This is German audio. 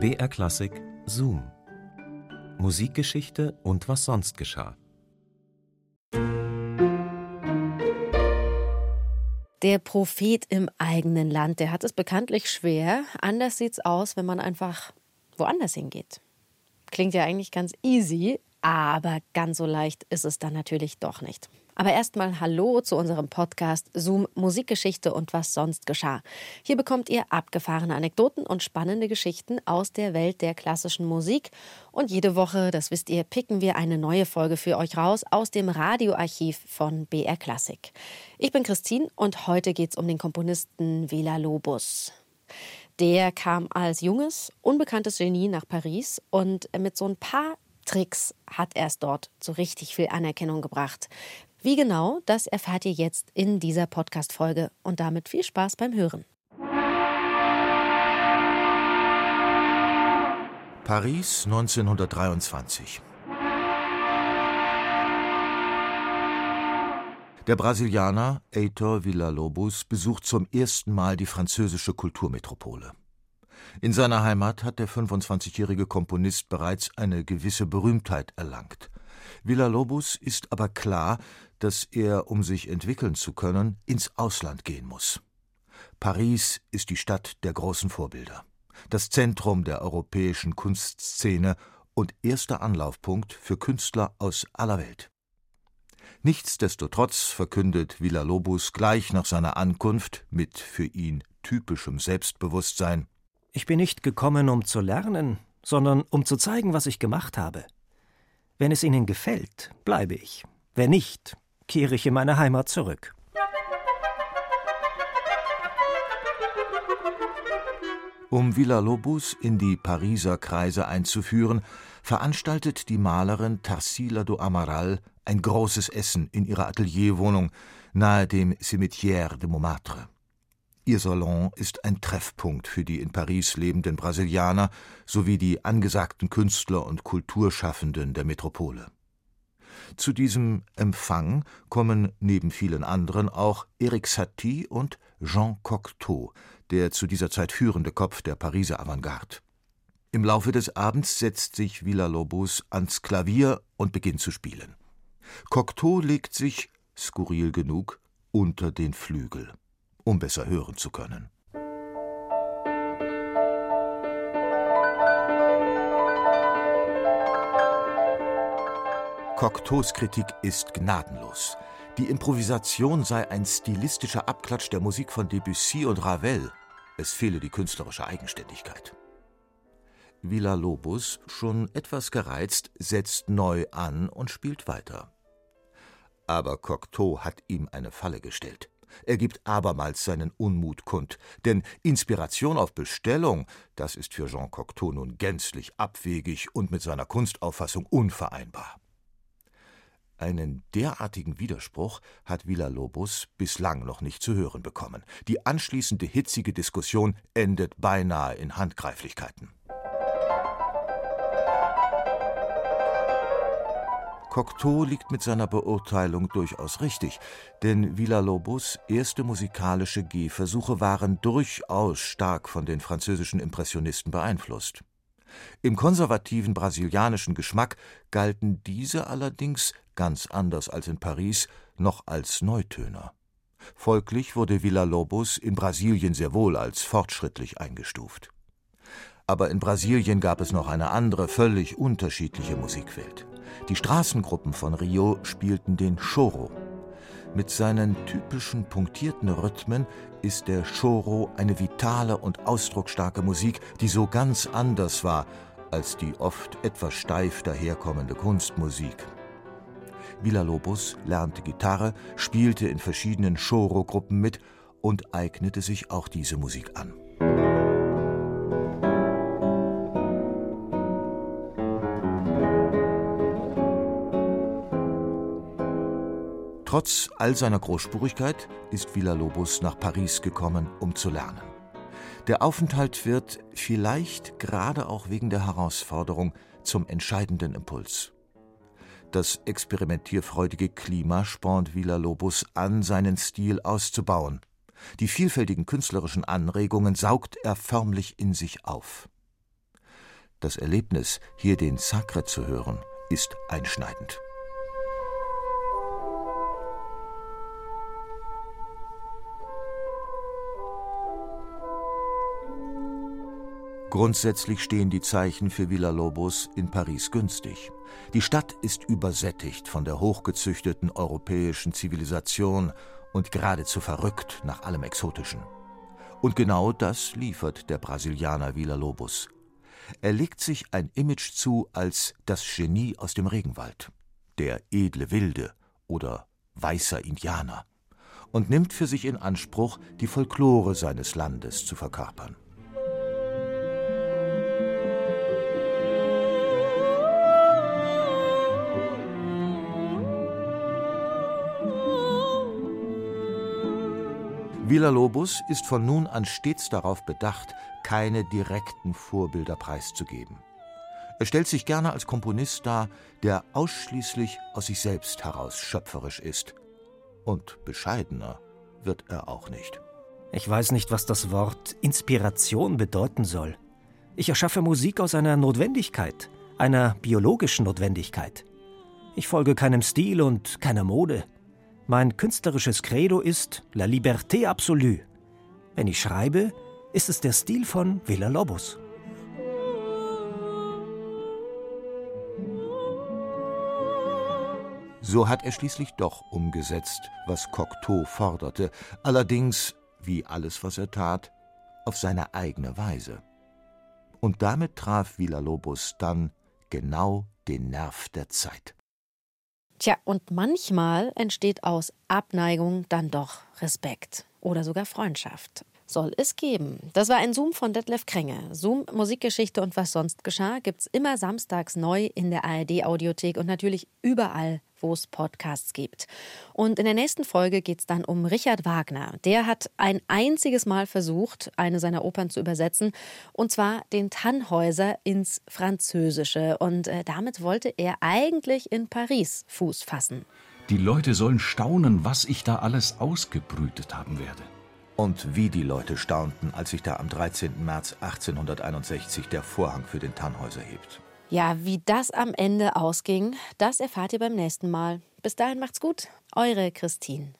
BR Klassik Zoom. Musikgeschichte und was sonst geschah. Der Prophet im eigenen Land, der hat es bekanntlich schwer. Anders sieht's aus, wenn man einfach woanders hingeht. Klingt ja eigentlich ganz easy, aber ganz so leicht ist es dann natürlich doch nicht. Aber erstmal Hallo zu unserem Podcast Zoom Musikgeschichte und was sonst geschah. Hier bekommt ihr abgefahrene Anekdoten und spannende Geschichten aus der Welt der klassischen Musik. Und jede Woche, das wisst ihr, picken wir eine neue Folge für euch raus aus dem Radioarchiv von BR Classic. Ich bin Christine und heute geht es um den Komponisten Villa Lobos. Der kam als junges, unbekanntes Genie nach Paris und mit so ein paar Tricks hat er es dort zu richtig viel Anerkennung gebracht. Wie genau, das erfahrt ihr jetzt in dieser Podcast-Folge und damit viel Spaß beim Hören. Paris 1923. Der Brasilianer Heitor Villa-Lobos besucht zum ersten Mal die französische Kulturmetropole. In seiner Heimat hat der 25-jährige Komponist bereits eine gewisse Berühmtheit erlangt. Villa-Lobos ist aber klar, dass er, um sich entwickeln zu können, ins Ausland gehen muss. Paris ist die Stadt der großen Vorbilder, das Zentrum der europäischen Kunstszene und erster Anlaufpunkt für Künstler aus aller Welt. Nichtsdestotrotz verkündet Villa-Lobos gleich nach seiner Ankunft mit für ihn typischem Selbstbewusstsein Ich bin nicht gekommen, um zu lernen, sondern um zu zeigen, was ich gemacht habe. Wenn es Ihnen gefällt, bleibe ich. Wenn nicht, kehre ich in meine Heimat zurück. Um Villa-Lobos in die Pariser Kreise einzuführen, veranstaltet die Malerin Tarsila do Amaral ein großes Essen in ihrer Atelierwohnung nahe dem Cimetière de Montmartre. Ihr Salon ist ein Treffpunkt für die in Paris lebenden Brasilianer sowie die angesagten Künstler und Kulturschaffenden der Metropole. Zu diesem Empfang kommen neben vielen anderen auch Eric Satie und Jean Cocteau, der zu dieser Zeit führende Kopf der Pariser Avantgarde. Im Laufe des Abends setzt sich Villa-Lobos ans Klavier und beginnt zu spielen. Cocteau legt sich, skurril genug, unter den Flügel um besser hören zu können. Cocteaus Kritik ist gnadenlos. Die Improvisation sei ein stilistischer Abklatsch der Musik von Debussy und Ravel. Es fehle die künstlerische Eigenständigkeit. Villa Lobos, schon etwas gereizt, setzt neu an und spielt weiter. Aber Cocteau hat ihm eine Falle gestellt. Er gibt abermals seinen Unmut kund, denn Inspiration auf Bestellung, das ist für Jean Cocteau nun gänzlich abwegig und mit seiner Kunstauffassung unvereinbar. Einen derartigen Widerspruch hat Villa-Lobos bislang noch nicht zu hören bekommen. Die anschließende hitzige Diskussion endet beinahe in Handgreiflichkeiten. Cocteau liegt mit seiner Beurteilung durchaus richtig, denn Villa-Lobos erste musikalische Gehversuche waren durchaus stark von den französischen Impressionisten beeinflusst. Im konservativen brasilianischen Geschmack galten diese allerdings, ganz anders als in Paris, noch als Neutöner. Folglich wurde Villa-Lobos in Brasilien sehr wohl als fortschrittlich eingestuft. Aber in Brasilien gab es noch eine andere, völlig unterschiedliche Musikwelt. Die Straßengruppen von Rio spielten den Choro. Mit seinen typischen punktierten Rhythmen ist der Choro eine vitale und ausdrucksstarke Musik, die so ganz anders war als die oft etwas steif daherkommende Kunstmusik. Villa-Lobos lernte Gitarre, spielte in verschiedenen Choro-Gruppen mit und eignete sich auch diese Musik an. Trotz all seiner Großspurigkeit ist Villa-Lobos nach Paris gekommen, um zu lernen. Der Aufenthalt wird, vielleicht gerade auch wegen der Herausforderung, zum entscheidenden Impuls. Das experimentierfreudige Klima spornt Villa-Lobos an, seinen Stil auszubauen. Die vielfältigen künstlerischen Anregungen saugt er förmlich in sich auf. Das Erlebnis, hier den Sacre zu hören, ist einschneidend. Grundsätzlich stehen die Zeichen für Villa-Lobos in Paris günstig. Die Stadt ist übersättigt von der hochgezüchteten europäischen Zivilisation und geradezu verrückt nach allem Exotischen. Und genau das liefert der Brasilianer Villa-Lobos. Er legt sich ein Image zu als das Genie aus dem Regenwald, der edle Wilde oder weißer Indianer und nimmt für sich in Anspruch, die Folklore seines Landes zu verkörpern. Villa-Lobos ist von nun an stets darauf bedacht, keine direkten Vorbilder preiszugeben. Er stellt sich gerne als Komponist dar, der ausschließlich aus sich selbst heraus schöpferisch ist. Und bescheidener wird er auch nicht. Ich weiß nicht, was das Wort Inspiration bedeuten soll. Ich erschaffe Musik aus einer Notwendigkeit, einer biologischen Notwendigkeit. Ich folge keinem Stil und keiner Mode. Mein künstlerisches Credo ist La liberté absolue. Wenn ich schreibe, ist es der Stil von Villa Lobos. So hat er schließlich doch umgesetzt, was Cocteau forderte, allerdings, wie alles, was er tat, auf seine eigene Weise. Und damit traf Villa Lobos dann genau den Nerv der Zeit. Tja, und manchmal entsteht aus Abneigung dann doch Respekt oder sogar Freundschaft. Soll es geben. Das war ein Zoom von Detlef Krenge. Zoom, Musikgeschichte und was sonst geschah, gibt's immer samstags neu in der ARD-Audiothek und natürlich überall wo es Podcasts gibt. Und in der nächsten Folge geht es dann um Richard Wagner. Der hat ein einziges Mal versucht, eine seiner Opern zu übersetzen, und zwar den Tannhäuser ins Französische. Und äh, damit wollte er eigentlich in Paris Fuß fassen. Die Leute sollen staunen, was ich da alles ausgebrütet haben werde. Und wie die Leute staunten, als sich da am 13. März 1861 der Vorhang für den Tannhäuser hebt. Ja, wie das am Ende ausging, das erfahrt ihr beim nächsten Mal. Bis dahin macht's gut. Eure Christine.